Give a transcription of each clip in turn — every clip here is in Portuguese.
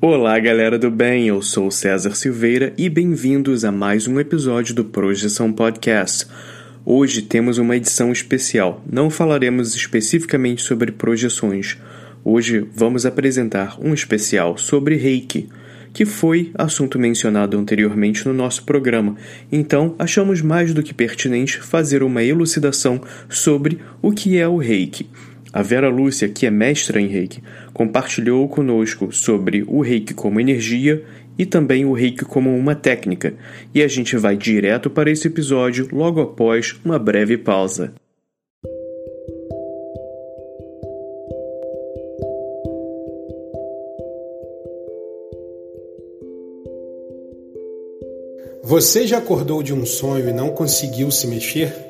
Olá, galera do bem. Eu sou César Silveira e bem-vindos a mais um episódio do Projeção Podcast. Hoje temos uma edição especial. Não falaremos especificamente sobre projeções. Hoje vamos apresentar um especial sobre Reiki, que foi assunto mencionado anteriormente no nosso programa. Então, achamos mais do que pertinente fazer uma elucidação sobre o que é o Reiki. A Vera Lúcia, que é mestra em Reiki, compartilhou conosco sobre o Reiki como energia e também o Reiki como uma técnica, e a gente vai direto para esse episódio logo após uma breve pausa. Você já acordou de um sonho e não conseguiu se mexer?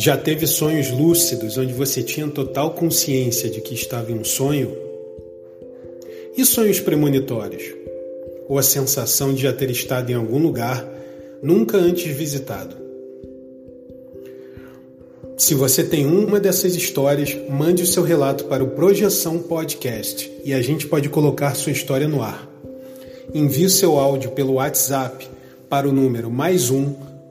Já teve sonhos lúcidos onde você tinha total consciência de que estava em um sonho? E sonhos premonitórios? Ou a sensação de já ter estado em algum lugar nunca antes visitado? Se você tem uma dessas histórias, mande o seu relato para o Projeção Podcast e a gente pode colocar sua história no ar. Envie o seu áudio pelo WhatsApp para o número mais um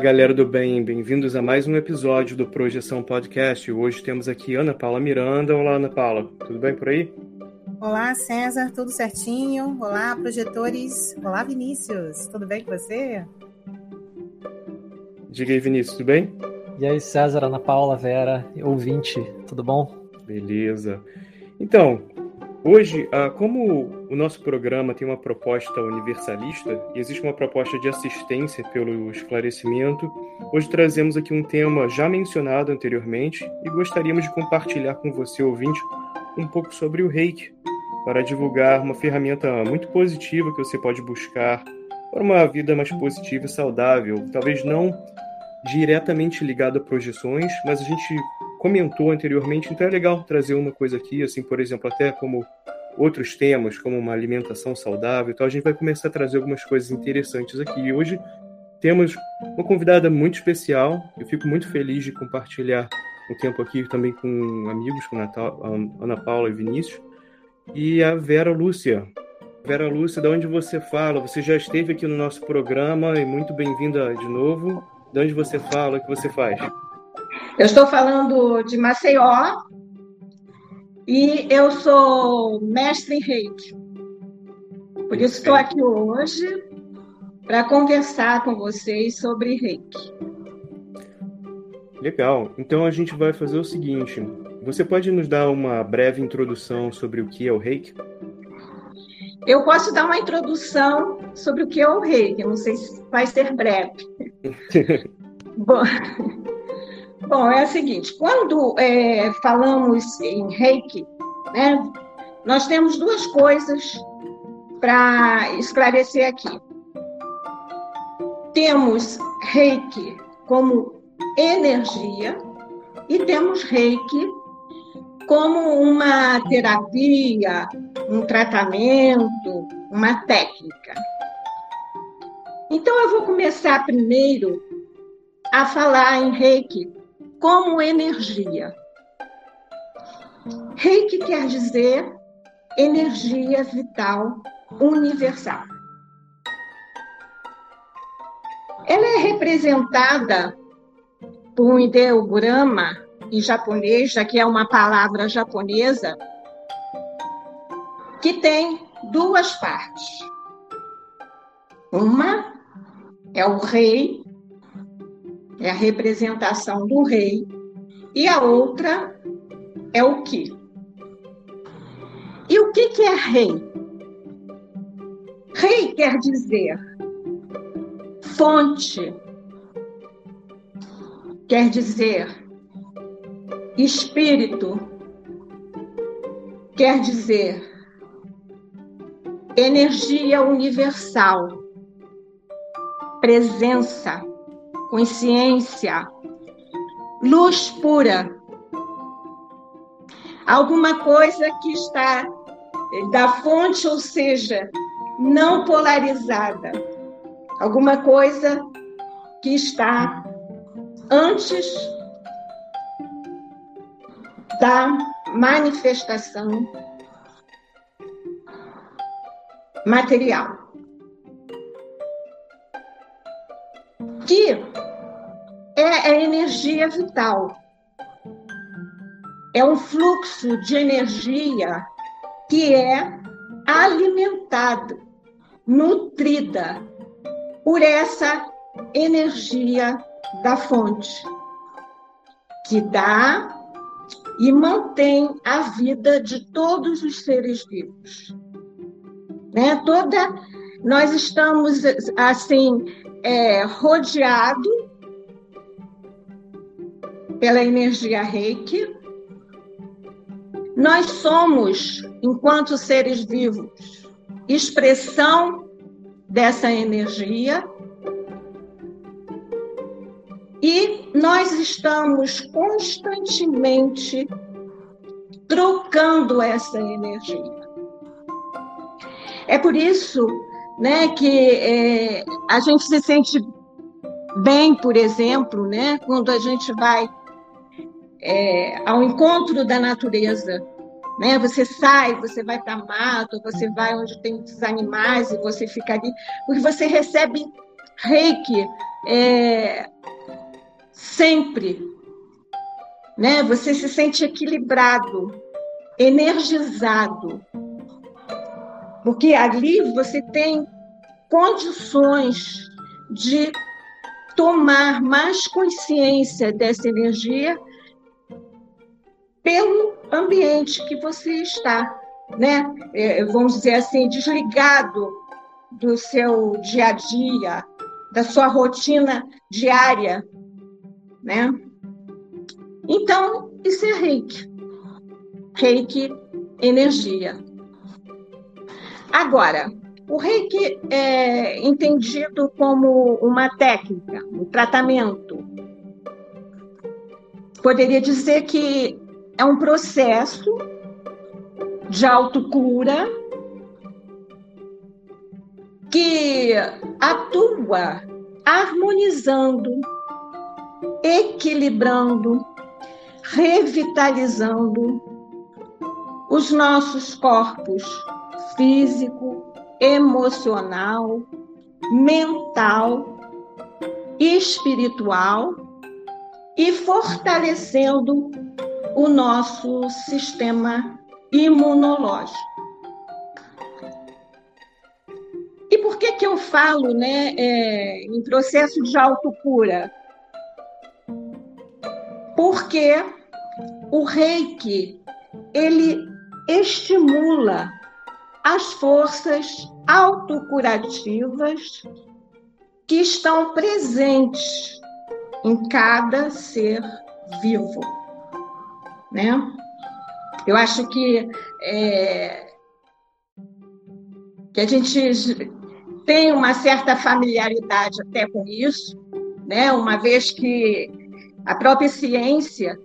Galera do bem, bem-vindos a mais um episódio do Projeção Podcast. Hoje temos aqui Ana Paula Miranda. Olá, Ana Paula, tudo bem por aí? Olá, César, tudo certinho? Olá, projetores. Olá, Vinícius, tudo bem com você? Diga aí, Vinícius, tudo bem? E aí, César, Ana Paula, Vera, ouvinte, tudo bom? Beleza. Então, Hoje, ah, como o nosso programa tem uma proposta universalista e existe uma proposta de assistência pelo esclarecimento, hoje trazemos aqui um tema já mencionado anteriormente e gostaríamos de compartilhar com você, ouvinte, um pouco sobre o reiki, para divulgar uma ferramenta muito positiva que você pode buscar para uma vida mais positiva e saudável. Talvez não diretamente ligado a projeções, mas a gente comentou anteriormente, então é legal trazer uma coisa aqui, assim, por exemplo, até como outros temas, como uma alimentação saudável, então a gente vai começar a trazer algumas coisas interessantes aqui. E hoje temos uma convidada muito especial, eu fico muito feliz de compartilhar um tempo aqui também com amigos, com a Ana Paula e Vinícius, e a Vera Lúcia. Vera Lúcia, de onde você fala? Você já esteve aqui no nosso programa e muito bem-vinda de novo. De onde você fala, o que você faz? Eu estou falando de Maceió e eu sou mestre em reiki. Por isso estou aqui hoje para conversar com vocês sobre reiki. Legal. Então a gente vai fazer o seguinte: você pode nos dar uma breve introdução sobre o que é o reiki? Eu posso dar uma introdução sobre o que é o reiki, não sei se vai ser breve. Bom, Bom, é o seguinte: quando é, falamos em reiki, né, nós temos duas coisas para esclarecer aqui. Temos reiki como energia e temos reiki como uma terapia, um tratamento, uma técnica. Então, eu vou começar primeiro a falar em reiki como energia. Reiki quer dizer energia vital universal. Ela é representada por um ideograma em japonês, já que é uma palavra japonesa, que tem duas partes. Uma é o rei, é a representação do rei, e a outra é o que. E o que, que é rei? Rei quer dizer fonte, quer dizer espírito, quer dizer energia universal, presença, consciência, luz pura. Alguma coisa que está da fonte, ou seja, não polarizada. Alguma coisa que está antes da manifestação material. Que é a energia vital. É um fluxo de energia que é alimentado, nutrida por essa energia da fonte, que dá e mantém a vida de todos os seres vivos. Né? Toda, nós estamos assim é, rodeado pela energia Reiki. Nós somos, enquanto seres vivos, expressão dessa energia e nós estamos constantemente trocando essa energia. É por isso né, que é, a gente se sente bem, por exemplo, né, quando a gente vai é, ao encontro da natureza. Né? Você sai, você vai para mato, você vai onde tem muitos animais e você fica ali, porque você recebe reiki é, sempre. Né? Você se sente equilibrado, energizado. Porque ali você tem condições de tomar mais consciência dessa energia pelo ambiente que você está, né? É, vamos dizer assim, desligado do seu dia a dia, da sua rotina diária, né? Então, isso é reiki. Reiki, energia. Agora, o reiki é entendido como uma técnica, um tratamento. Poderia dizer que é um processo de autocura que atua harmonizando equilibrando, revitalizando os nossos corpos físico, emocional, mental, espiritual e fortalecendo o nosso sistema imunológico. E por que que eu falo, né, é, em processo de autocura? porque o reiki ele estimula as forças autocurativas que estão presentes em cada ser vivo, né? Eu acho que, é, que a gente tem uma certa familiaridade até com isso, né? uma vez que a própria ciência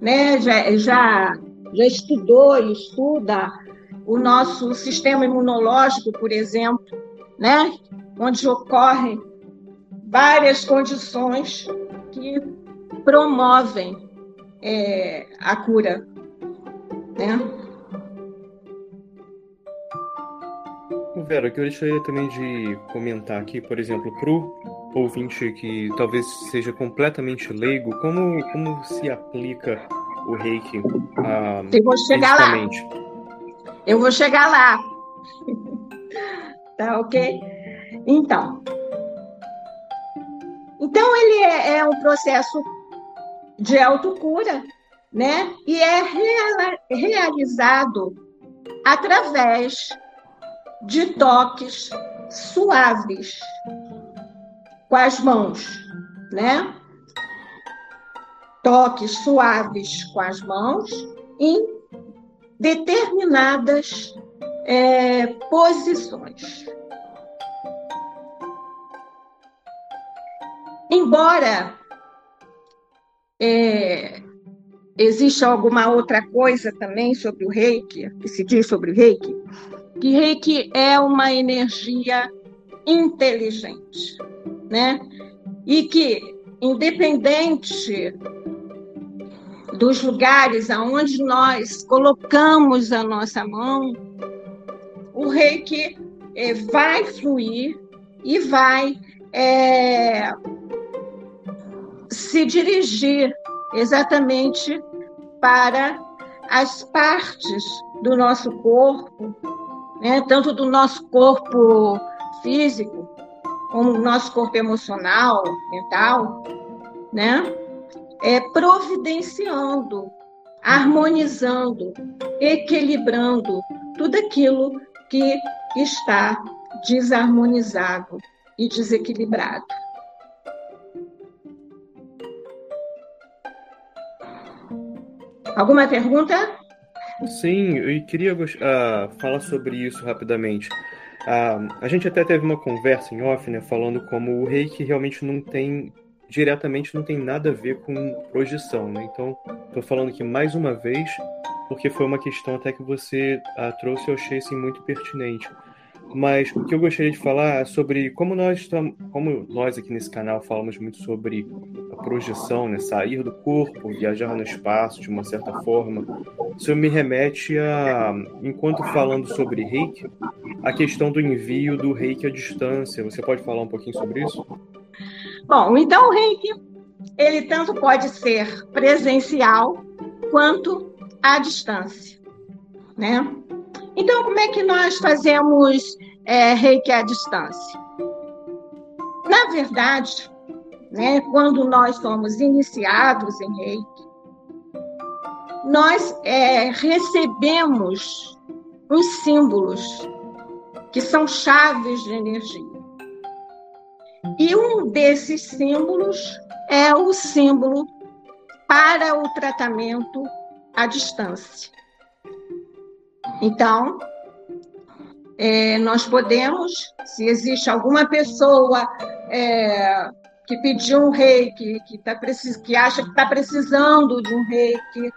né, já, já, já estudou e estuda o nosso sistema imunológico, por exemplo, né, onde ocorrem várias condições que promovem é, a cura. Né? Vera, eu gostaria também de comentar aqui, por exemplo, para o ouvinte que talvez seja completamente leigo, como, como se aplica o reiki ah, Eu vou chegar lá. Eu vou chegar lá. tá ok? Então. Então, ele é, é um processo de autocura, né? E é reala, realizado através de toques suaves com as mãos, né? Toques suaves com as mãos em determinadas é, posições. Embora é, exista alguma outra coisa também sobre o reiki, que se diz sobre o reiki, que reiki é uma energia inteligente, né? E que, independente dos lugares aonde nós colocamos a nossa mão, o reiki é, vai fluir e vai é, se dirigir exatamente para as partes do nosso corpo, né, tanto do nosso corpo físico, como do nosso corpo emocional, mental, né? É, providenciando, harmonizando, equilibrando tudo aquilo que está desarmonizado e desequilibrado. Alguma pergunta? Sim, eu queria uh, falar sobre isso rapidamente. Uh, a gente até teve uma conversa em off, né, falando como o reiki realmente não tem diretamente não tem nada a ver com projeção, né? Então, estou falando aqui mais uma vez, porque foi uma questão até que você ah, trouxe, eu achei assim, muito pertinente. Mas o que eu gostaria de falar é sobre como nós estamos, como nós aqui nesse canal falamos muito sobre a projeção, né? sair do corpo, viajar no espaço de uma certa forma. Isso me remete a, enquanto falando sobre reiki, a questão do envio do reiki à distância. Você pode falar um pouquinho sobre isso? Bom, então o reiki, ele tanto pode ser presencial quanto à distância, né? Então, como é que nós fazemos é, reiki à distância? Na verdade, né, quando nós somos iniciados em reiki, nós é, recebemos os símbolos que são chaves de energia. E um desses símbolos é o símbolo para o tratamento à distância. Então, é, nós podemos, se existe alguma pessoa é, que pediu um reiki, que, tá, que acha que está precisando de um reiki,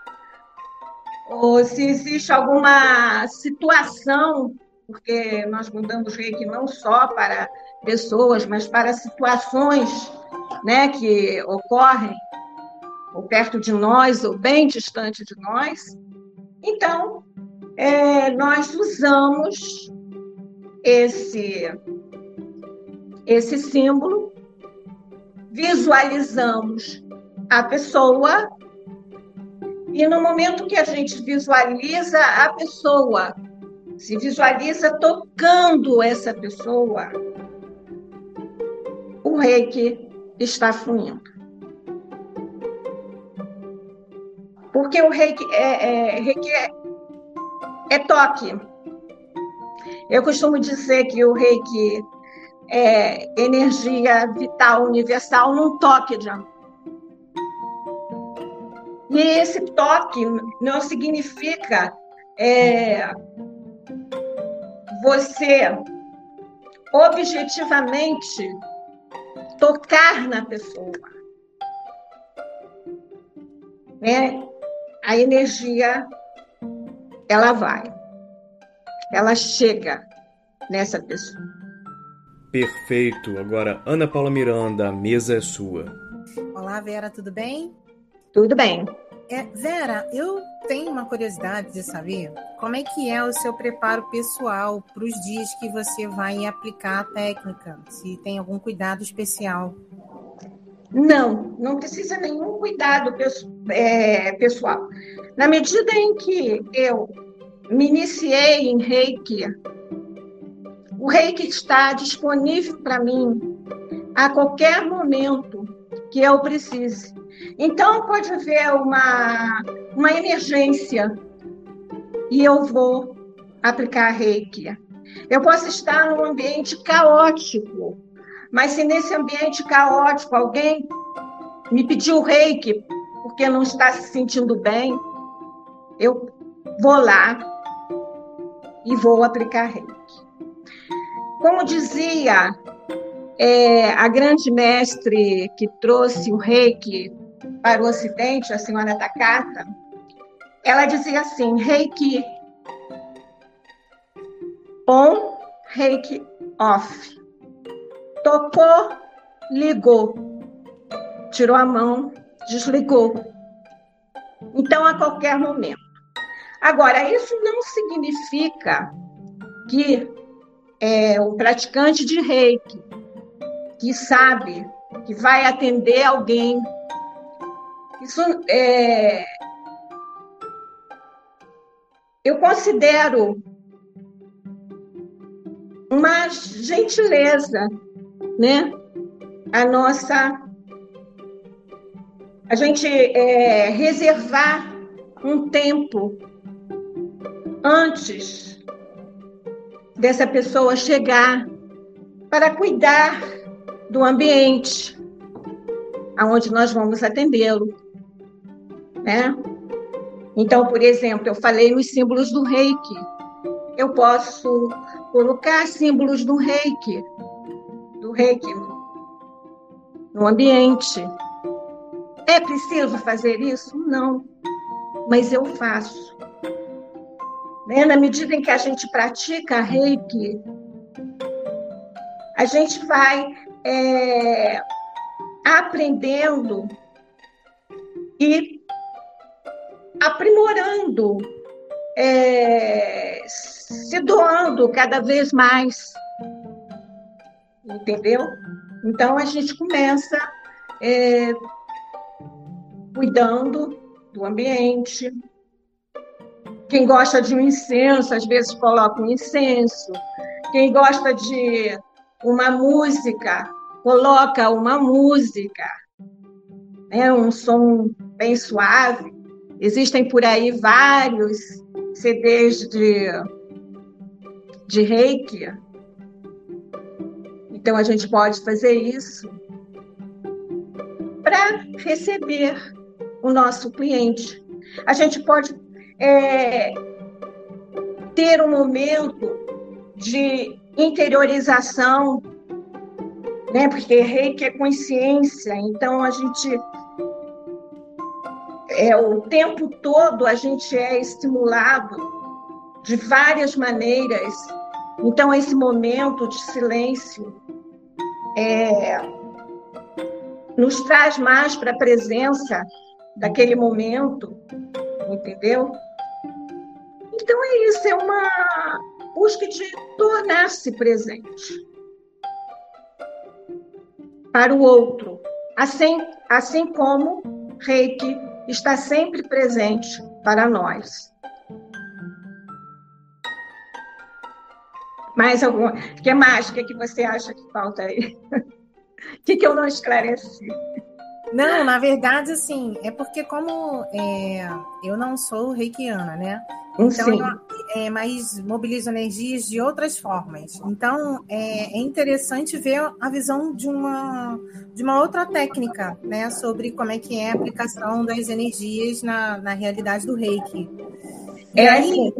ou se existe alguma situação, porque nós mudamos reiki não só para pessoas, mas para situações né, que ocorrem ou perto de nós ou bem distante de nós. Então, é, nós usamos esse, esse símbolo, visualizamos a pessoa e no momento que a gente visualiza a pessoa, se visualiza tocando essa pessoa, o reiki está fluindo. Porque o reiki é, é, reiki é, é toque. Eu costumo dizer que o reiki é energia vital universal num toque de amor. E esse toque não significa é, você objetivamente tocar na pessoa. Né? A energia, ela vai, ela chega nessa pessoa. Perfeito. Agora, Ana Paula Miranda, a mesa é sua. Olá, Vera, tudo bem? Tudo bem. É, Vera, eu tenho uma curiosidade de saber como é que é o seu preparo pessoal para os dias que você vai aplicar a técnica, se tem algum cuidado especial. Não, não precisa nenhum cuidado é, pessoal. Na medida em que eu me iniciei em reiki, o reiki está disponível para mim a qualquer momento que eu precise. Então, pode haver uma, uma emergência e eu vou aplicar reiki. Eu posso estar num ambiente caótico, mas se nesse ambiente caótico alguém me pediu reiki porque não está se sentindo bem, eu vou lá e vou aplicar reiki. Como dizia é, a grande mestre que trouxe o reiki para o Ocidente, a senhora Takata, ela dizia assim: reiki on, reiki off. Tocou, ligou. Tirou a mão, desligou. Então, a qualquer momento. Agora, isso não significa que é, o praticante de reiki, que sabe que vai atender alguém isso é, eu considero uma gentileza, né? A nossa, a gente é, reservar um tempo antes dessa pessoa chegar para cuidar do ambiente aonde nós vamos atendê-lo né? Então, por exemplo, eu falei nos símbolos do reiki. Eu posso colocar símbolos do reiki, do reiki no ambiente. É preciso fazer isso? Não, mas eu faço. Né? Na medida em que a gente pratica reiki, a gente vai é, aprendendo e aprimorando, é, se doando cada vez mais. Entendeu? Então a gente começa é, cuidando do ambiente. Quem gosta de um incenso, às vezes coloca um incenso. Quem gosta de uma música, coloca uma música, né? um som bem suave. Existem por aí vários CDs de, de reiki. Então a gente pode fazer isso para receber o nosso cliente. A gente pode é, ter um momento de interiorização, né? Porque reiki é consciência, então a gente é, o tempo todo a gente é estimulado de várias maneiras. Então, esse momento de silêncio é, nos traz mais para a presença daquele momento, entendeu? Então, é isso, é uma busca de tornar-se presente para o outro, assim, assim como Reiki está sempre presente para nós. Mais alguma? O que mais? O que, é que você acha que falta aí? O que, que eu não esclareci? Não, na verdade, assim, é porque como é, eu não sou reikiana, né? Então, eu, é, mas mobilizam energias de outras formas. Então, é, é, interessante ver a visão de uma, de uma outra técnica, né, sobre como é que é a aplicação das energias na, na realidade do reiki. E é aí, assim.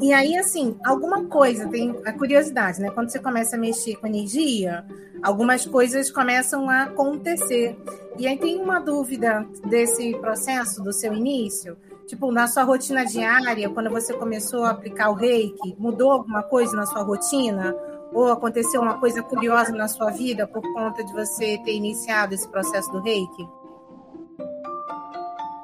E aí, assim, alguma coisa, tem a curiosidade, né? Quando você começa a mexer com energia, algumas coisas começam a acontecer. E aí tem uma dúvida desse processo, do seu início, Tipo, na sua rotina diária, quando você começou a aplicar o reiki, mudou alguma coisa na sua rotina? Ou aconteceu uma coisa curiosa na sua vida por conta de você ter iniciado esse processo do reiki?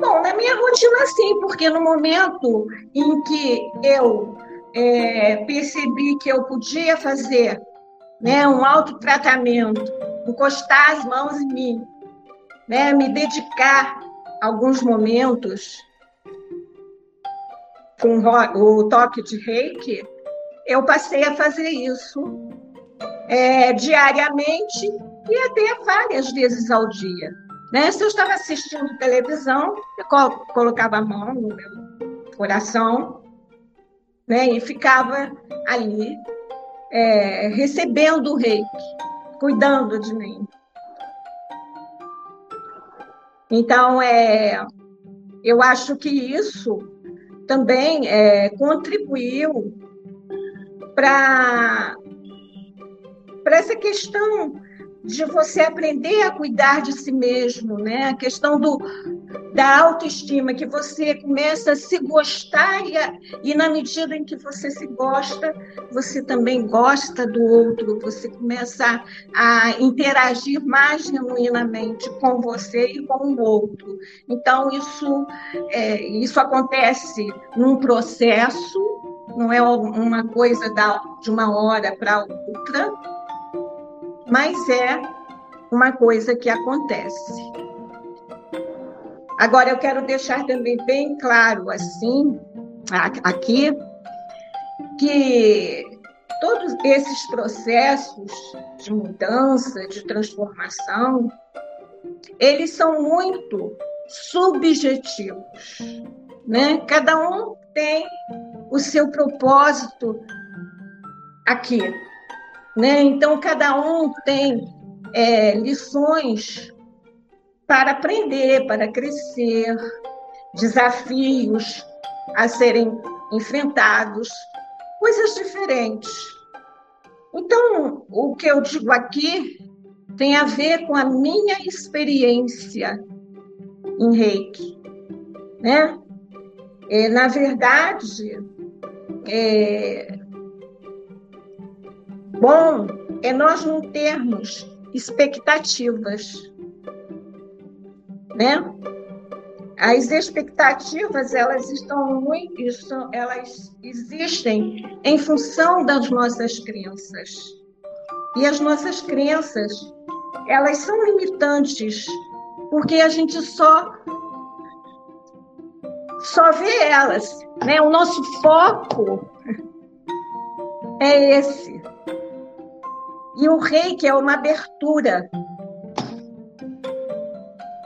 Bom, na minha rotina, sim, porque no momento em que eu é, percebi que eu podia fazer né, um autotratamento, encostar as mãos em mim, né, me dedicar alguns momentos com o toque de reiki, eu passei a fazer isso é, diariamente e até várias vezes ao dia. Né? Se eu estava assistindo televisão, eu colocava a mão no meu coração né? e ficava ali é, recebendo o reiki, cuidando de mim. Então, é, eu acho que isso também é, contribuiu para essa questão de você aprender a cuidar de si mesmo, né? A questão do, da autoestima, que você começa a se gostar e, a, e na medida em que você se gosta, você também gosta do outro, você começa a, a interagir mais genuinamente com você e com o outro. Então, isso, é, isso acontece num processo, não é uma coisa da, de uma hora para outra, mas é uma coisa que acontece. Agora, eu quero deixar também bem claro, assim, aqui, que todos esses processos de mudança, de transformação, eles são muito subjetivos, né? Cada um tem o seu propósito aqui, né? Então, cada um tem é, lições para aprender, para crescer, desafios a serem enfrentados, coisas diferentes. Então, o que eu digo aqui tem a ver com a minha experiência em reiki. Né? É, na verdade, é, bom é nós não termos expectativas, né? As expectativas elas estão muito, elas existem em função das nossas crenças e as nossas crenças elas são limitantes porque a gente só só vê elas, né? O nosso foco é esse. E o reiki é uma abertura.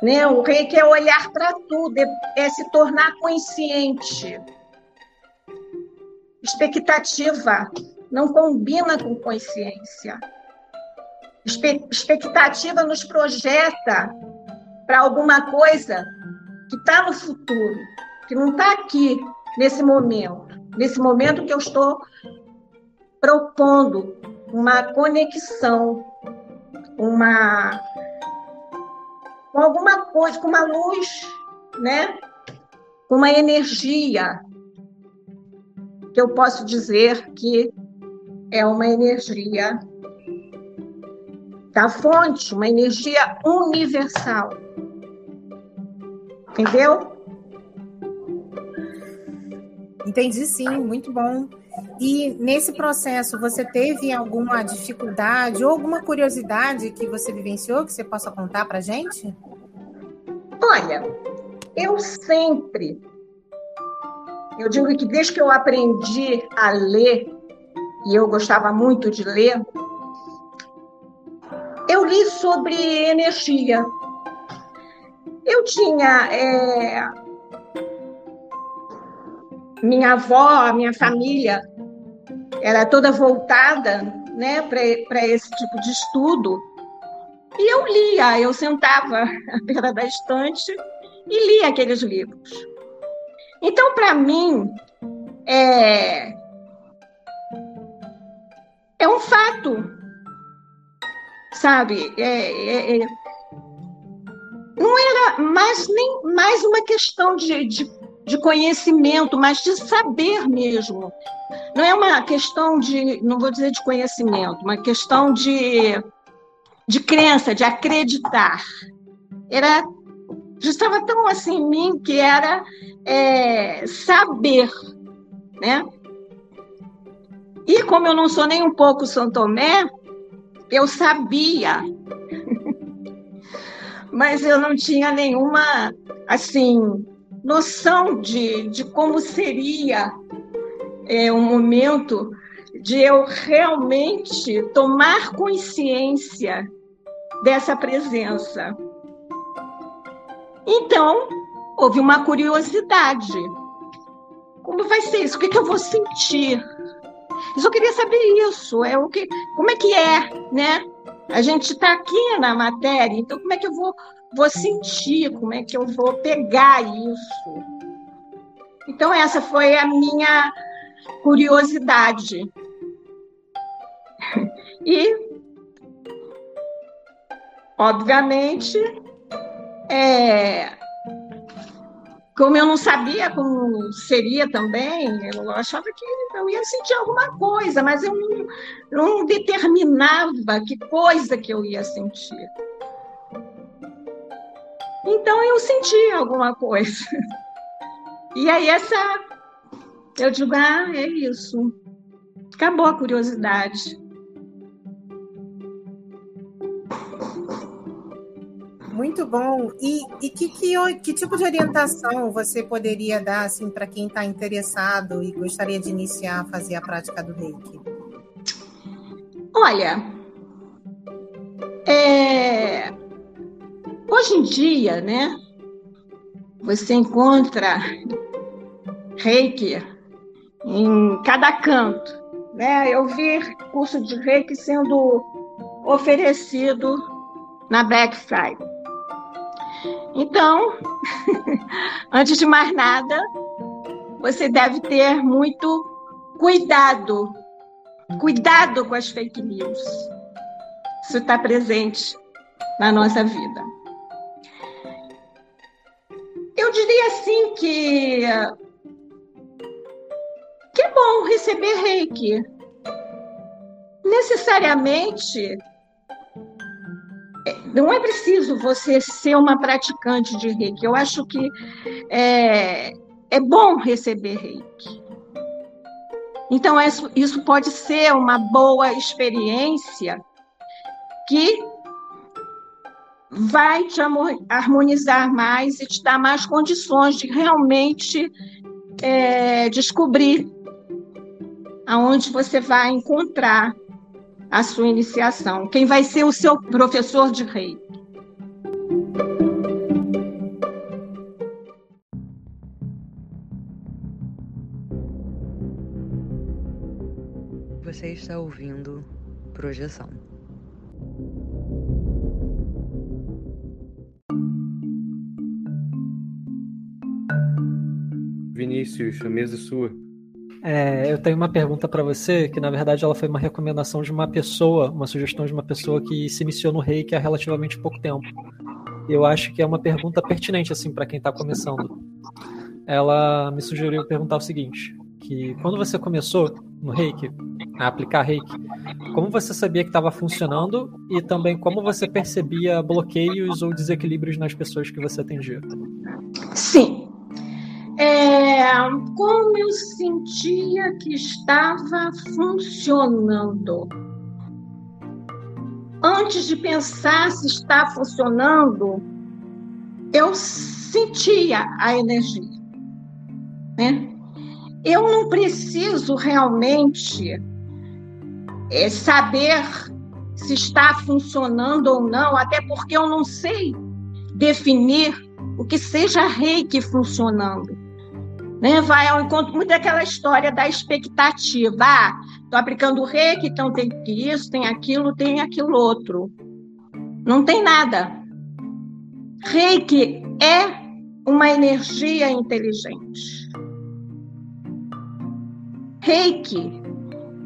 Né? O reiki é olhar para tudo, é, é se tornar consciente. Expectativa não combina com consciência. Expectativa nos projeta para alguma coisa que está no futuro, que não está aqui nesse momento, nesse momento que eu estou propondo uma conexão, uma com alguma coisa, com uma luz, né? Com uma energia que eu posso dizer que é uma energia da fonte, uma energia universal. Entendeu? Entendi sim, muito bom. E nesse processo, você teve alguma dificuldade ou alguma curiosidade que você vivenciou que você possa contar para gente? Olha, eu sempre, eu digo que desde que eu aprendi a ler, e eu gostava muito de ler, eu li sobre energia. Eu tinha é, minha avó, a minha família era toda voltada né, para esse tipo de estudo. E eu lia, eu sentava à beira da estante e lia aqueles livros. Então, para mim, é, é um fato, sabe? É, é, é, não era mais nem mais uma questão de, de, de conhecimento, mas de saber mesmo. Não é uma questão de, não vou dizer de conhecimento, uma questão de, de crença, de acreditar. Era estava tão assim em mim que era é, saber, né? E como eu não sou nem um pouco São Tomé, eu sabia, mas eu não tinha nenhuma, assim, noção de, de como seria é, um momento de eu realmente tomar consciência dessa presença. Então, houve uma curiosidade. Como vai ser isso? O que, que eu vou sentir? Eu só queria saber isso. É o que, como é que é, né? A gente está aqui na matéria, então como é que eu vou, vou sentir? Como é que eu vou pegar isso? Então essa foi a minha curiosidade. E, obviamente, é, como eu não sabia como seria também, eu achava que eu ia sentir alguma coisa, mas eu não, não determinava que coisa que eu ia sentir. Então eu senti alguma coisa. E aí essa eu digo, ah, é isso. Acabou a curiosidade. Muito bom. E, e que, que, que, tipo de orientação você poderia dar assim, para quem está interessado e gostaria de iniciar a fazer a prática do reiki? Olha, é... hoje em dia, né, você encontra reiki em cada canto. Né? Eu vi curso de reiki sendo oferecido na Black Friday. Então, antes de mais nada, você deve ter muito cuidado. Cuidado com as fake news. Isso está presente na nossa vida. Eu diria assim que que é bom receber reiki. Necessariamente não é preciso você ser uma praticante de reiki. Eu acho que é, é bom receber reiki. Então, isso pode ser uma boa experiência que vai te harmonizar mais e te dar mais condições de realmente é, descobrir aonde você vai encontrar a sua iniciação? Quem vai ser o seu professor de rei? Você está ouvindo Projeção. Vinícius, a mesa é sua. É, eu tenho uma pergunta para você, que na verdade ela foi uma recomendação de uma pessoa, uma sugestão de uma pessoa que se iniciou no reiki há relativamente pouco tempo. Eu acho que é uma pergunta pertinente assim para quem está começando. Ela me sugeriu perguntar o seguinte: que quando você começou no reiki, a aplicar reiki, como você sabia que estava funcionando e também como você percebia bloqueios ou desequilíbrios nas pessoas que você atendia? Sim, é, como eu sentia que estava funcionando. Antes de pensar se está funcionando, eu sentia a energia. Né? Eu não preciso realmente é, saber se está funcionando ou não, até porque eu não sei definir o que seja reiki funcionando. Né? Vai ao encontro muito daquela história da expectativa. Ah, estou aplicando o reiki, então tem isso, tem aquilo, tem aquilo outro. Não tem nada. Reiki é uma energia inteligente. Reiki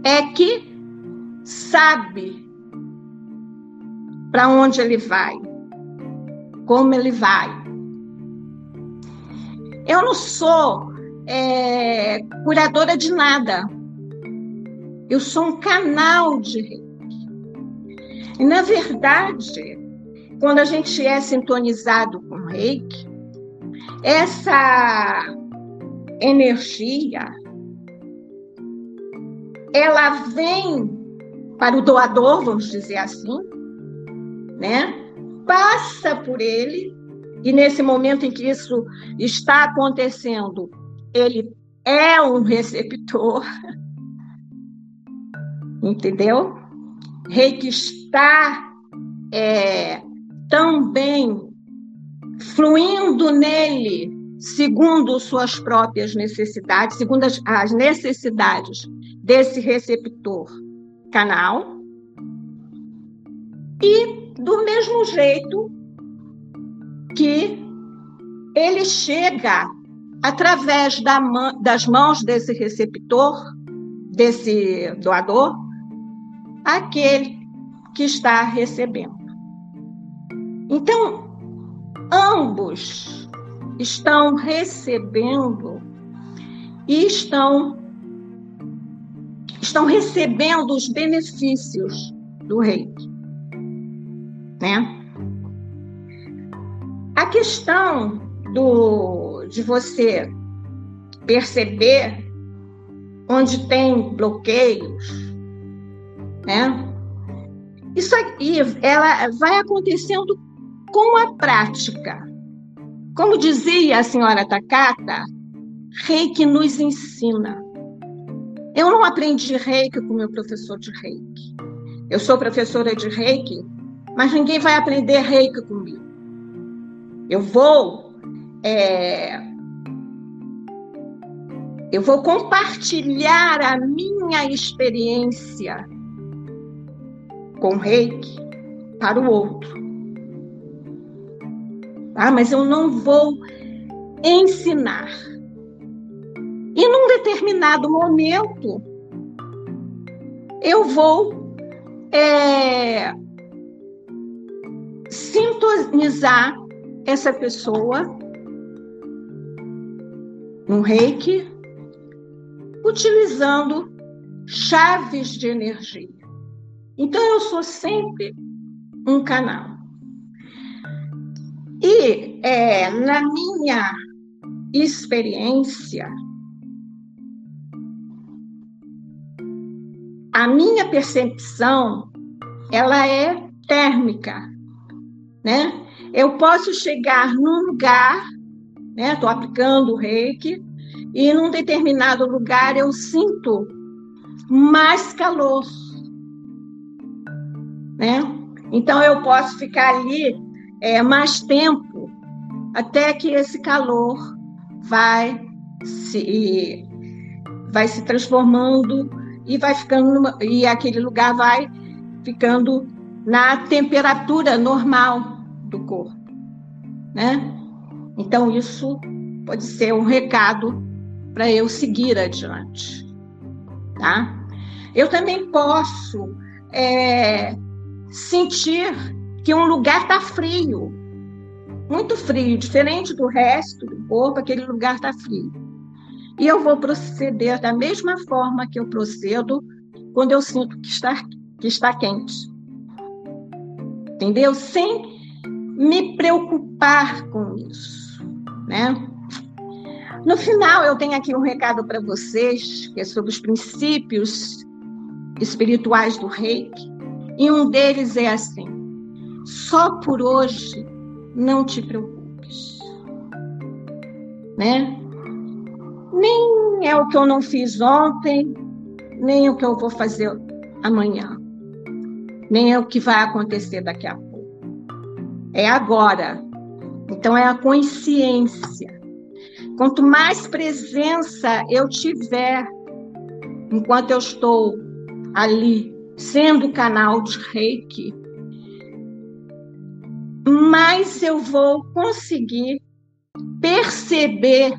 é que sabe para onde ele vai, como ele vai. Eu não sou é, curadora de nada. Eu sou um canal de reiki. E, na verdade, quando a gente é sintonizado com reiki, essa energia ela vem para o doador, vamos dizer assim, né? Passa por ele e nesse momento em que isso está acontecendo, ele é um receptor, entendeu? Reiki está é, também fluindo nele segundo suas próprias necessidades, segundo as, as necessidades desse receptor canal. E do mesmo jeito que ele chega através da, das mãos desse receptor, desse doador, aquele que está recebendo. Então, ambos estão recebendo e estão estão recebendo os benefícios do reiki, né? A questão do de você perceber onde tem bloqueios, né? Isso aqui, ela vai acontecendo com a prática. Como dizia a senhora Takata, reiki nos ensina. Eu não aprendi reiki com meu professor de reiki. Eu sou professora de reiki, mas ninguém vai aprender reiki comigo. Eu vou. É, eu vou compartilhar a minha experiência com reiki para o outro. Ah, mas eu não vou ensinar. E num determinado momento, eu vou é, sintonizar essa pessoa no reiki, utilizando chaves de energia. Então, eu sou sempre um canal. E é, na minha experiência, a minha percepção ela é térmica, né? Eu posso chegar num lugar, né? Estou aplicando o reiki e num determinado lugar eu sinto mais calor, né? Então eu posso ficar ali é, mais tempo até que esse calor vai se vai se transformando e vai ficando numa, e aquele lugar vai ficando na temperatura normal do corpo, né? Então isso pode ser um recado para eu seguir adiante, tá? Eu também posso é, sentir que um lugar está frio, muito frio, diferente do resto do corpo, aquele lugar está frio. E eu vou proceder da mesma forma que eu procedo quando eu sinto que está, que está quente. Entendeu? Sem me preocupar com isso, né? No final, eu tenho aqui um recado para vocês, que é sobre os princípios espirituais do reiki, e um deles é assim: só por hoje, não te preocupes. Né? Nem é o que eu não fiz ontem, nem o que eu vou fazer amanhã, nem é o que vai acontecer daqui a pouco. É agora. Então é a consciência Quanto mais presença eu tiver enquanto eu estou ali sendo canal de reiki, mais eu vou conseguir perceber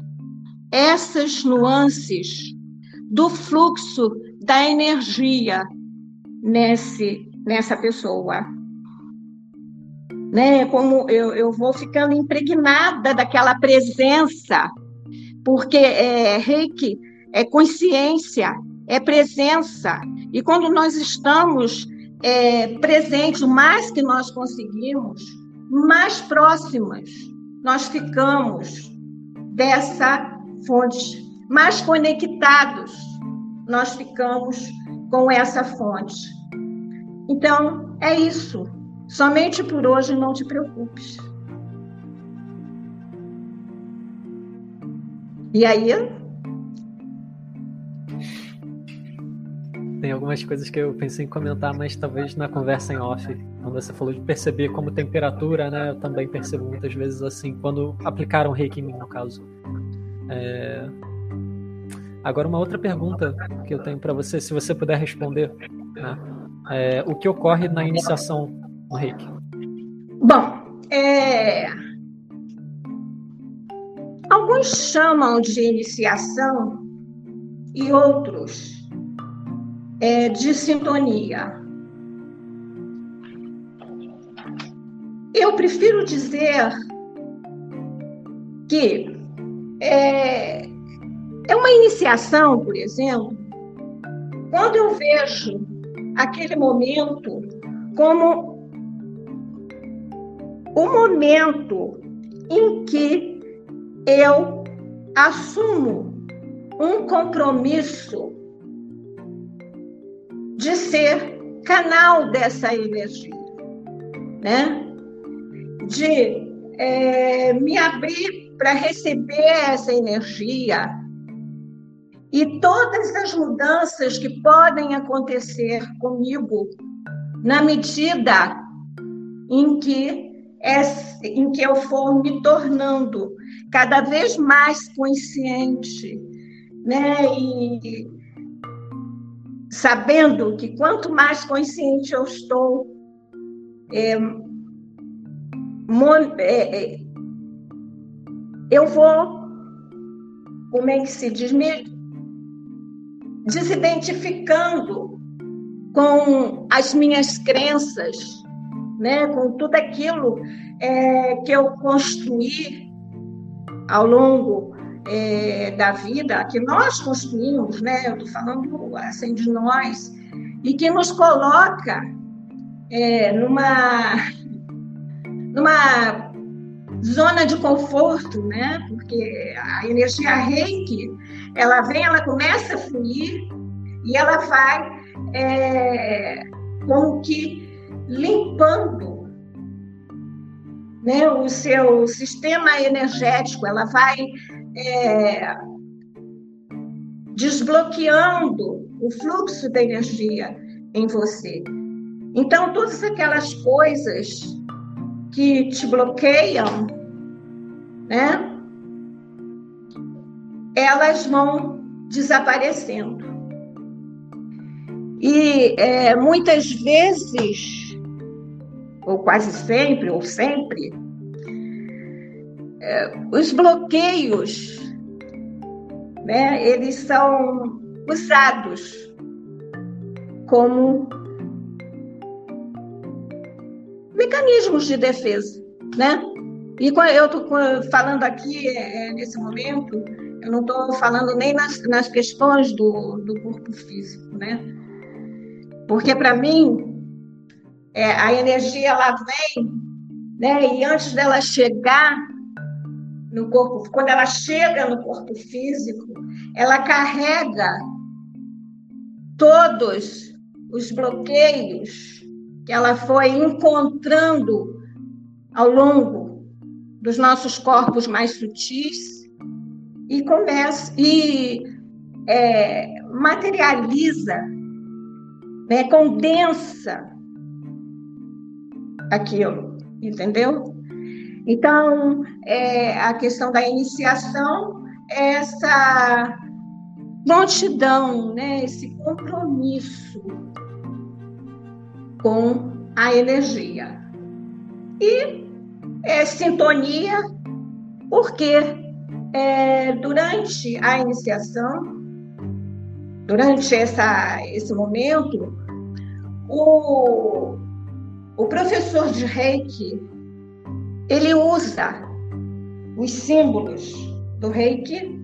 essas nuances do fluxo da energia nesse, nessa pessoa. Né? Como eu, eu vou ficando impregnada daquela presença, porque é, reiki é consciência, é presença. E quando nós estamos é, presentes o mais que nós conseguimos, mais próximas nós ficamos dessa fonte, mais conectados nós ficamos com essa fonte. Então, é isso. Somente por hoje não te preocupes. E aí, tem algumas coisas que eu pensei em comentar, mas talvez na conversa em off, quando você falou de perceber como temperatura, né? Eu também percebo muitas vezes assim, quando aplicaram reiki em mim, no caso. É... Agora, uma outra pergunta que eu tenho para você, se você puder responder, né? É, o que ocorre na iniciação reiki? Bom, é... alguns chamam de iniciação e outros é, de sintonia. Eu prefiro dizer que é, é uma iniciação, por exemplo, quando eu vejo aquele momento como o momento em que eu assumo um compromisso de ser canal dessa energia, né? De é, me abrir para receber essa energia e todas as mudanças que podem acontecer comigo na medida em que em que eu for me tornando cada vez mais consciente, né? E sabendo que quanto mais consciente eu estou, é, é, é, eu vou, como é que se diz, me desidentificando com as minhas crenças, né, com tudo aquilo é, que eu construí ao longo é, da vida que nós construímos, né? Eu estou falando assim de nós e que nos coloca é, numa numa zona de conforto, né? Porque a energia Reiki, ela vem, ela começa a fluir e ela vai é, como que limpando né, o seu sistema energético, ela vai é, desbloqueando o fluxo da energia em você. Então, todas aquelas coisas que te bloqueiam, né? Elas vão desaparecendo. E é, muitas vezes, ou quase sempre, ou sempre, é, os bloqueios, né, eles são usados como mecanismos de defesa, né? E eu estou falando aqui é, nesse momento, eu não estou falando nem nas, nas questões do, do corpo físico, né? Porque para mim é, a energia ela vem, né? E antes dela chegar no corpo, quando ela chega no corpo físico, ela carrega todos os bloqueios que ela foi encontrando ao longo dos nossos corpos mais sutis e começa e é, materializa, né, condensa aquilo, entendeu? Então, é, a questão da iniciação essa prontidão, né, esse compromisso com a energia. E é, sintonia, porque é, durante a iniciação, durante essa, esse momento, o, o professor de reiki ele usa os símbolos do reiki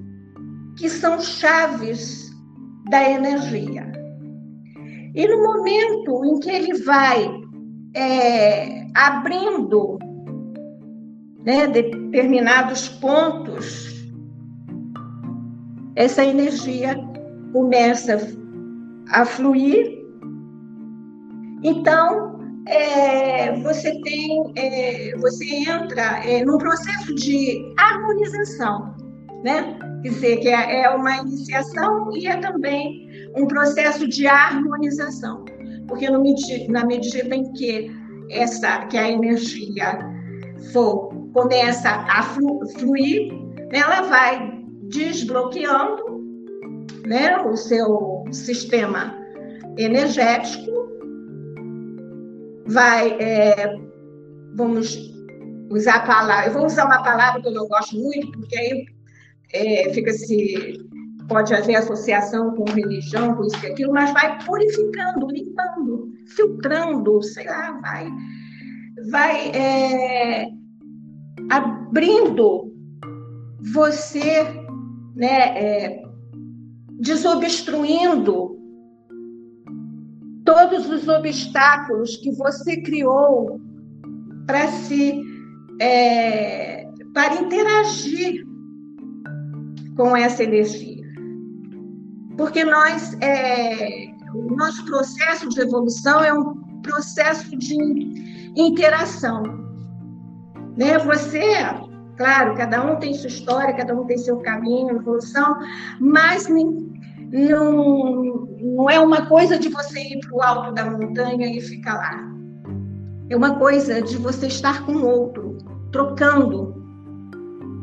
que são chaves da energia. E no momento em que ele vai é, abrindo né, determinados pontos, essa energia começa a fluir. Então, é, você tem, é, você entra é, num processo de harmonização, né? Quer dizer, que é, é uma iniciação e é também um processo de harmonização, porque no, na medida em que essa, que a energia for começa a fluir, ela vai desbloqueando, né, o seu sistema energético, vai, é, vamos usar a palavra, eu vou usar uma palavra que eu não gosto muito, porque aí é, fica se pode haver associação com religião, com isso e aquilo, mas vai purificando, limpando, filtrando, sei lá, vai, vai é, abrindo você, né, é, desobstruindo todos os obstáculos que você criou para se é, para interagir com essa energia porque nós, é, o nosso processo de evolução é um processo de interação. Né? Você, claro, cada um tem sua história, cada um tem seu caminho, evolução, mas não, não é uma coisa de você ir para o alto da montanha e ficar lá. É uma coisa de você estar com outro, trocando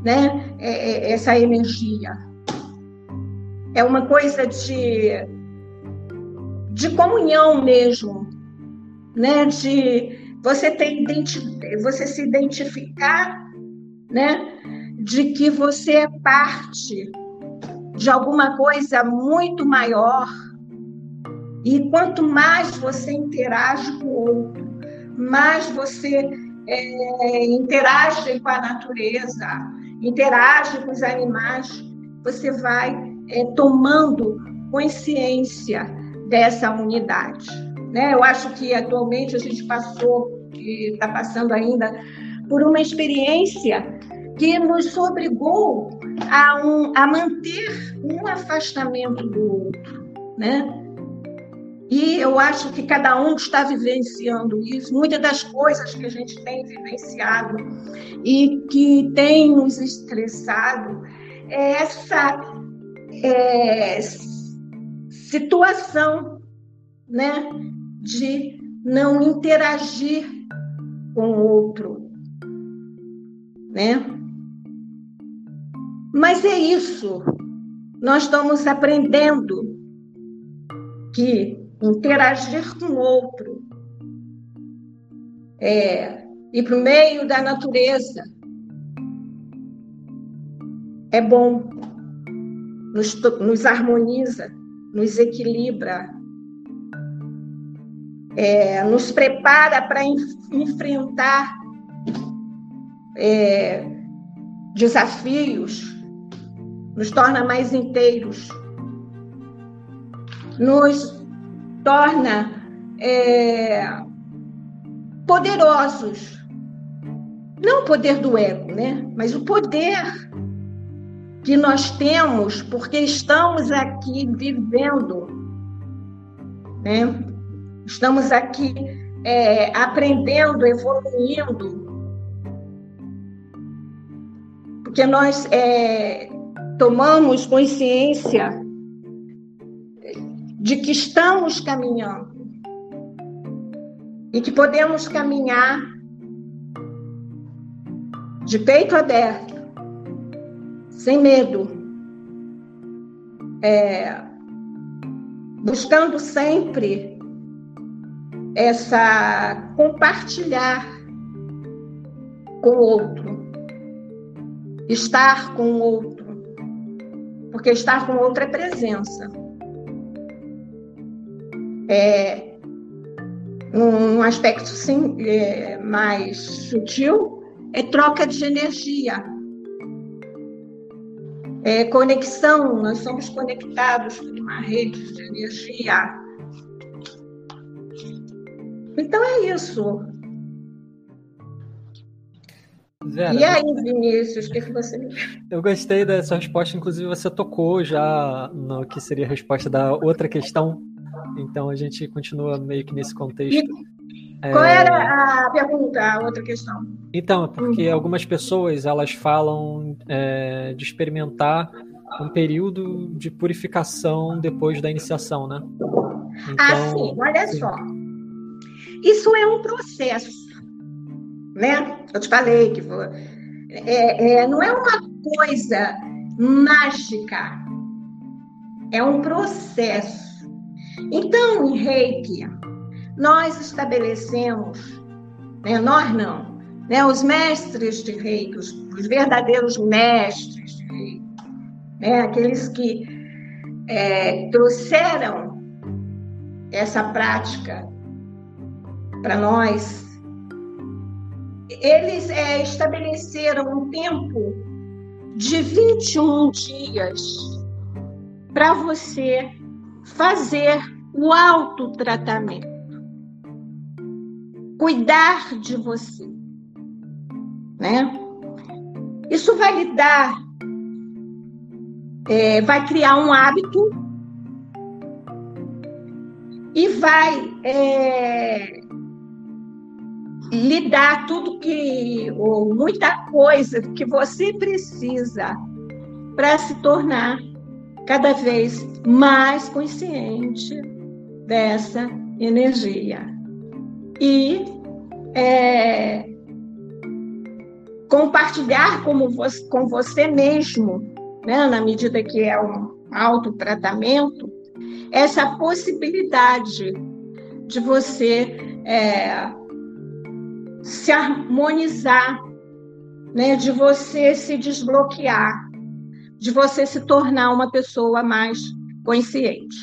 né, é, é, essa energia é uma coisa de, de comunhão mesmo, né? De você ter você se identificar, né? De que você é parte de alguma coisa muito maior. E quanto mais você interage com o outro, mais você é, interage com a natureza, interage com os animais, você vai é, tomando consciência dessa unidade. Né? Eu acho que atualmente a gente passou, e está passando ainda, por uma experiência que nos obrigou a, um, a manter um afastamento do outro, né? E eu acho que cada um está vivenciando isso. Muitas das coisas que a gente tem vivenciado e que tem nos estressado é essa é, situação né, de não interagir com o outro. Né? Mas é isso. Nós estamos aprendendo que interagir com o outro é ir para o meio da natureza é bom nos, nos harmoniza, nos equilibra, é, nos prepara para enfrentar é, desafios, nos torna mais inteiros, nos torna é, poderosos. Não o poder do ego, né? Mas o poder que nós temos porque estamos aqui vivendo, né? Estamos aqui é, aprendendo, evoluindo, porque nós é, tomamos consciência de que estamos caminhando e que podemos caminhar de peito aberto sem medo, é, buscando sempre essa compartilhar com o outro, estar com o outro, porque estar com o outro é presença. É, num aspecto sim, é, mais sutil, é troca de energia. É conexão, nós somos conectados por uma rede de energia. Então é isso. Vera, e aí, Vinícius, o que, que você Eu gostei dessa resposta, inclusive você tocou já no que seria a resposta da outra questão então a gente continua meio que nesse contexto. E qual é... era a pergunta, a outra questão? Então, é porque uhum. algumas pessoas elas falam é, de experimentar um período de purificação depois da iniciação, né? Ah, então, ah, sim, olha sim. só. Isso é um processo, né? Eu te falei que é, é, não é uma coisa mágica, é um processo. Então, em reiki, nós estabelecemos, né, nós não, né, os mestres de reiki, os, os verdadeiros mestres de reiki, né, aqueles que é, trouxeram essa prática para nós, eles é, estabeleceram um tempo de 21 dias para você fazer o autotratamento. Cuidar de você. Né? Isso vai lhe dar, é, vai criar um hábito e vai é, lhe dar tudo que, ou muita coisa que você precisa para se tornar cada vez mais consciente dessa energia. E é, compartilhar como você, com você mesmo, né, na medida que é um autotratamento, essa possibilidade de você é, se harmonizar, né, de você se desbloquear de você se tornar uma pessoa mais consciente.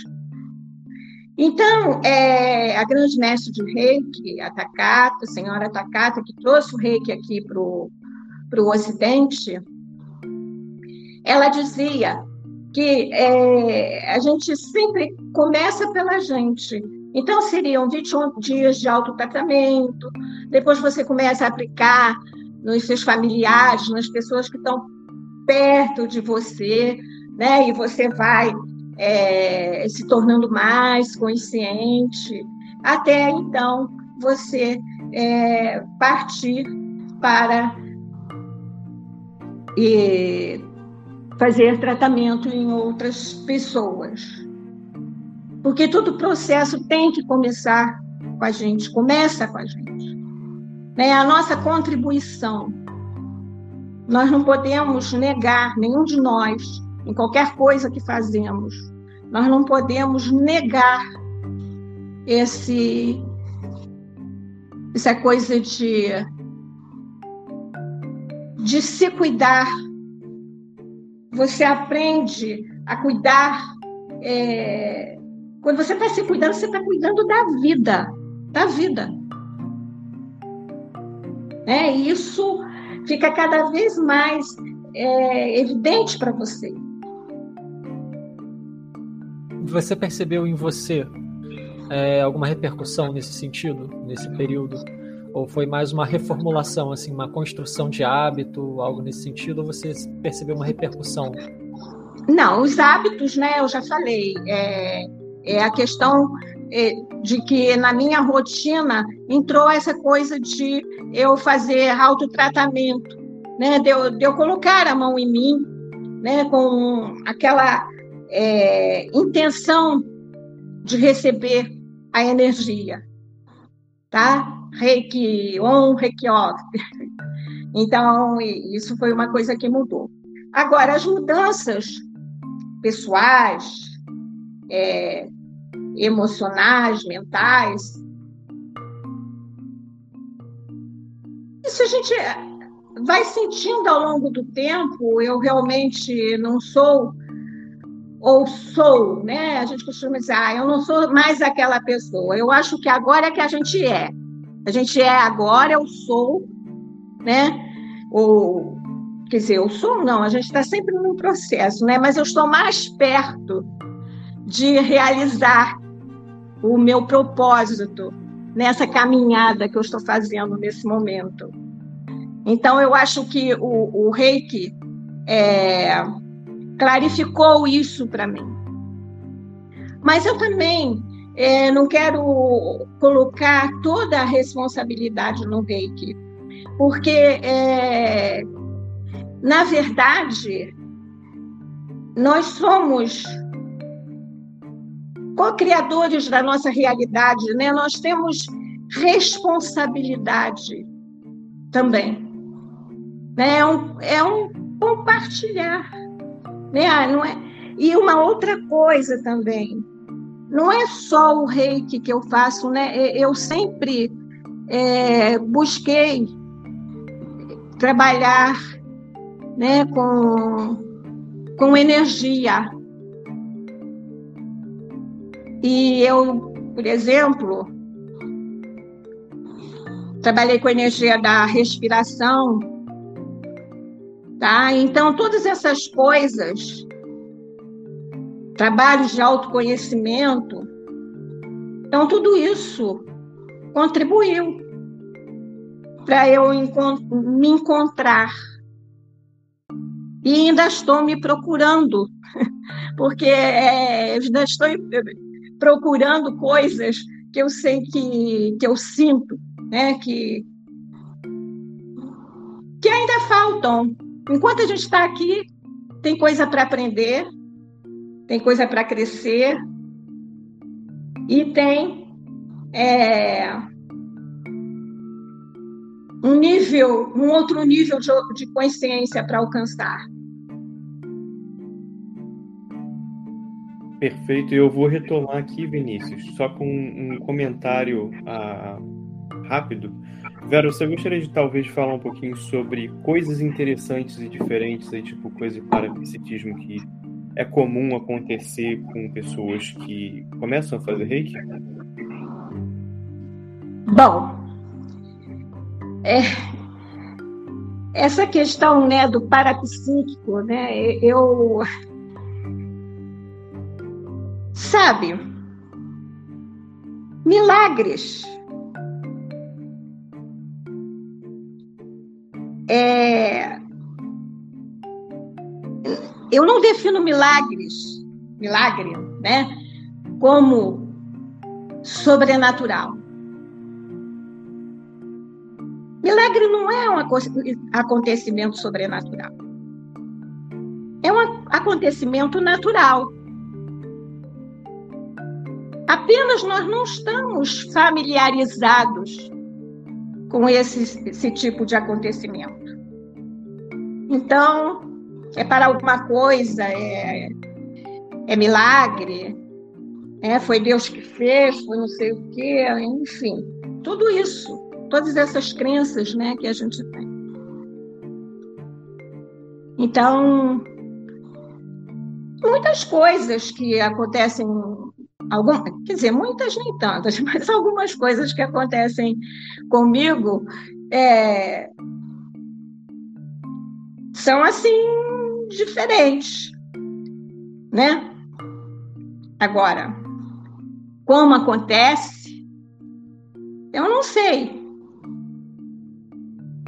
Então, é, a grande mestre de reiki, a Takata, a senhora Takata, que trouxe o reiki aqui para o Ocidente, ela dizia que é, a gente sempre começa pela gente. Então, seriam 21 dias de autotratamento, depois você começa a aplicar nos seus familiares, nas pessoas que estão perto de você, né? E você vai é, se tornando mais consciente, até então você é, partir para e, fazer tratamento em outras pessoas. Porque todo processo tem que começar com a gente, começa com a gente. Né? A nossa contribuição nós não podemos negar, nenhum de nós, em qualquer coisa que fazemos, nós não podemos negar esse essa coisa de de se cuidar. Você aprende a cuidar. É, quando você está se cuidando, você está cuidando da vida, da vida. É, isso fica cada vez mais é, evidente para você. Você percebeu em você é, alguma repercussão nesse sentido, nesse período? Ou foi mais uma reformulação, assim, uma construção de hábito, algo nesse sentido? Ou você percebeu uma repercussão? Não, os hábitos, né? Eu já falei. É, é a questão é, de que na minha rotina entrou essa coisa de eu fazer autotratamento, né? De eu, de eu colocar a mão em mim, né? Com aquela é, intenção de receber a energia, tá? Reiki on, reiki off. Então, isso foi uma coisa que mudou. Agora, as mudanças pessoais, é, emocionais, mentais. Isso a gente vai sentindo ao longo do tempo. Eu realmente não sou ou sou, né? A gente costuma dizer, ah, eu não sou mais aquela pessoa. Eu acho que agora é que a gente é. A gente é agora, eu sou, né? Ou, quer dizer, eu sou, não, a gente está sempre num processo, né? Mas eu estou mais perto de realizar o meu propósito nessa caminhada que eu estou fazendo nesse momento. Então, eu acho que o, o reiki é, clarificou isso para mim. Mas eu também é, não quero colocar toda a responsabilidade no reiki, porque, é, na verdade, nós somos co-criadores da nossa realidade, né? Nós temos responsabilidade também. Né? É, um, é um compartilhar. Né? Ah, não é... E uma outra coisa também, não é só o reiki que eu faço, né? Eu sempre é, busquei trabalhar né, com, com energia, e eu, por exemplo, trabalhei com a energia da respiração, tá? Então, todas essas coisas, trabalhos de autoconhecimento, então tudo isso contribuiu para eu me encontrar. E ainda estou me procurando, porque é, ainda estou procurando coisas que eu sei que, que eu sinto, né? Que, que ainda faltam. Enquanto a gente está aqui, tem coisa para aprender, tem coisa para crescer e tem é, um nível, um outro nível de, de consciência para alcançar. Perfeito, eu vou retomar aqui, Vinícius, só com um comentário ah, rápido. Vera, você gostaria de talvez falar um pouquinho sobre coisas interessantes e diferentes, aí, tipo coisa de parapsiquismo que é comum acontecer com pessoas que começam a fazer reiki? Bom, é, essa questão né, do parapsíquico, né, eu Sabe? Milagres. É... Eu não defino milagres, milagre, né, como sobrenatural. Milagre não é um acontecimento sobrenatural. É um acontecimento natural. Apenas nós não estamos familiarizados com esse, esse tipo de acontecimento. Então, é para alguma coisa, é, é milagre, é, foi Deus que fez, foi não sei o quê, enfim, tudo isso, todas essas crenças né, que a gente tem. Então, muitas coisas que acontecem Algum, quer dizer, muitas nem tantas, mas algumas coisas que acontecem comigo é, são assim diferentes, né? Agora, como acontece, eu não sei,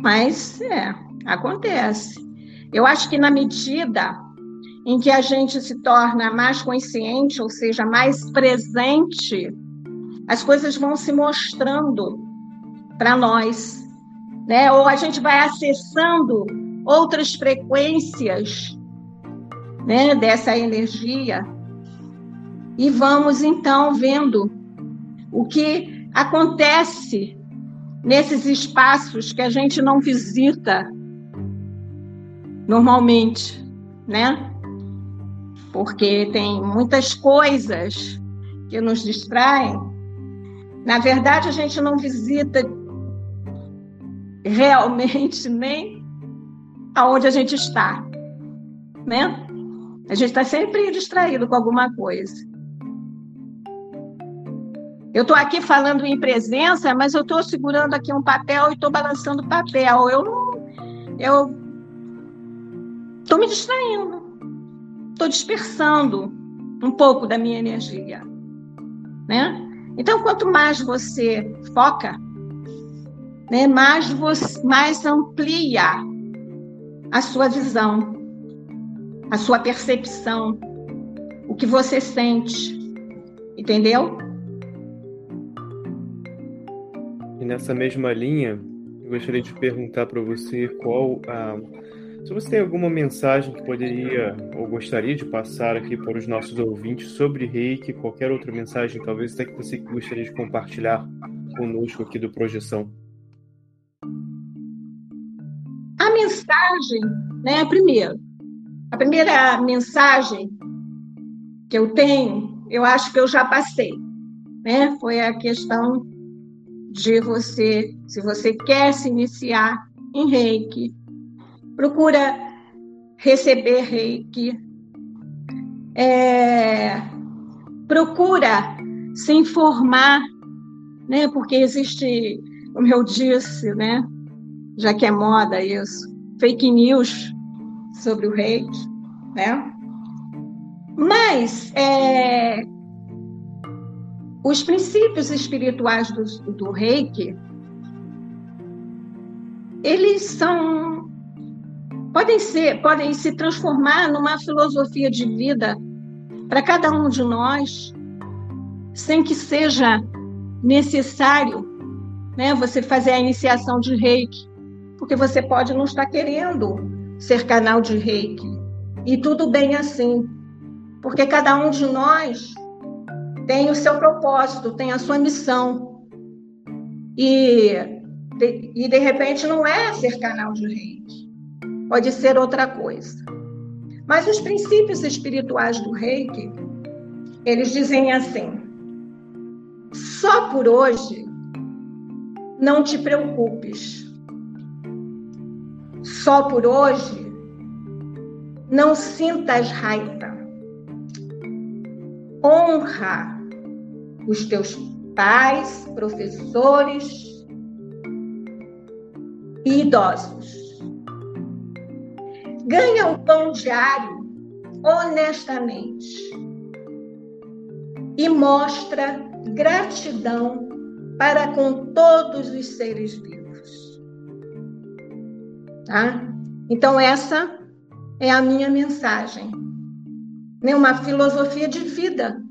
mas é, acontece. Eu acho que na medida em que a gente se torna mais consciente, ou seja, mais presente, as coisas vão se mostrando para nós, né? Ou a gente vai acessando outras frequências, né, dessa energia e vamos então vendo o que acontece nesses espaços que a gente não visita normalmente, né? Porque tem muitas coisas que nos distraem. Na verdade, a gente não visita realmente nem aonde a gente está, né? A gente está sempre distraído com alguma coisa. Eu estou aqui falando em presença, mas eu estou segurando aqui um papel e estou balançando o papel. Eu não. Eu estou me distraindo. Estou dispersando um pouco da minha energia. Né? Então, quanto mais você foca, né, mais, você, mais amplia a sua visão, a sua percepção, o que você sente. Entendeu? E nessa mesma linha, eu gostaria de perguntar para você qual a. Se você tem alguma mensagem que poderia ou gostaria de passar aqui para os nossos ouvintes sobre reiki, qualquer outra mensagem, talvez até que você gostaria de compartilhar conosco aqui do Projeção. A mensagem, né? Primeiro, a primeira mensagem que eu tenho, eu acho que eu já passei, né? Foi a questão de você, se você quer se iniciar em reiki, procura receber reiki, é, procura se informar, né? Porque existe, como eu disse, né? Já que é moda isso, fake news sobre o reiki, né? Mas é, os princípios espirituais do, do reiki, eles são podem ser, podem se transformar numa filosofia de vida para cada um de nós, sem que seja necessário, né, você fazer a iniciação de Reiki, porque você pode não estar querendo ser canal de Reiki. E tudo bem assim, porque cada um de nós tem o seu propósito, tem a sua missão. E de, e de repente não é ser canal de reiki, pode ser outra coisa. Mas os princípios espirituais do reiki, eles dizem assim: só por hoje não te preocupes. Só por hoje não sintas raiva. Honra os teus pais, professores e idosos. Ganha o pão diário honestamente e mostra gratidão para com todos os seres vivos. Tá? Então, essa é a minha mensagem. Né? Uma filosofia de vida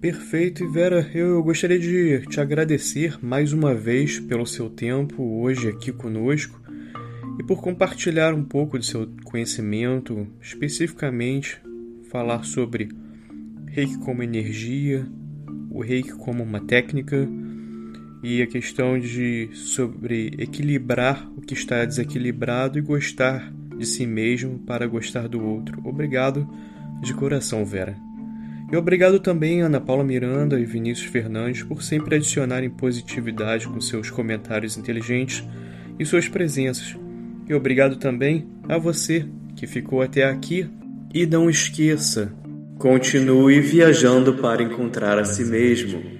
Perfeito, e Vera, eu gostaria de te agradecer mais uma vez pelo seu tempo hoje aqui conosco e por compartilhar um pouco do seu conhecimento, especificamente falar sobre reiki como energia, o reiki como uma técnica e a questão de sobre equilibrar o que está desequilibrado e gostar de si mesmo para gostar do outro. Obrigado de coração, Vera. E obrigado também a Ana Paula Miranda e Vinícius Fernandes por sempre adicionarem positividade com seus comentários inteligentes e suas presenças. E obrigado também a você que ficou até aqui. E não esqueça, continue viajando para encontrar a si mesmo.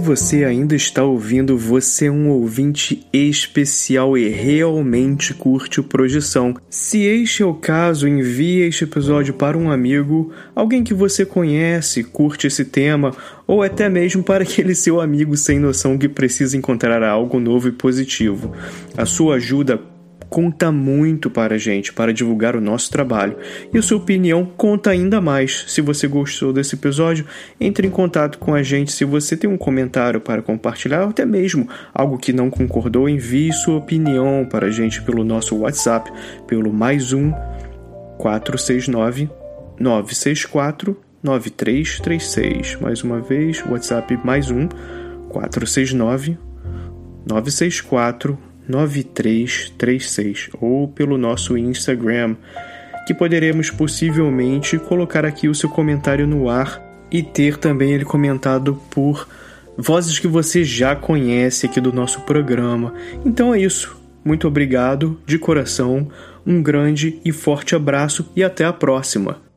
Você ainda está ouvindo, você é um ouvinte especial e realmente curte o Projeção. Se este é o caso, envie este episódio para um amigo, alguém que você conhece, curte esse tema, ou até mesmo para aquele seu amigo sem noção que precisa encontrar algo novo e positivo. A sua ajuda conta muito para a gente, para divulgar o nosso trabalho. E a sua opinião conta ainda mais. Se você gostou desse episódio, entre em contato com a gente. Se você tem um comentário para compartilhar, ou até mesmo algo que não concordou, envie sua opinião para a gente pelo nosso WhatsApp, pelo mais um 469 964 9336. Mais uma vez, WhatsApp mais um 469 964 9336 ou pelo nosso Instagram, que poderemos possivelmente colocar aqui o seu comentário no ar e ter também ele comentado por vozes que você já conhece aqui do nosso programa. Então é isso. Muito obrigado de coração, um grande e forte abraço e até a próxima.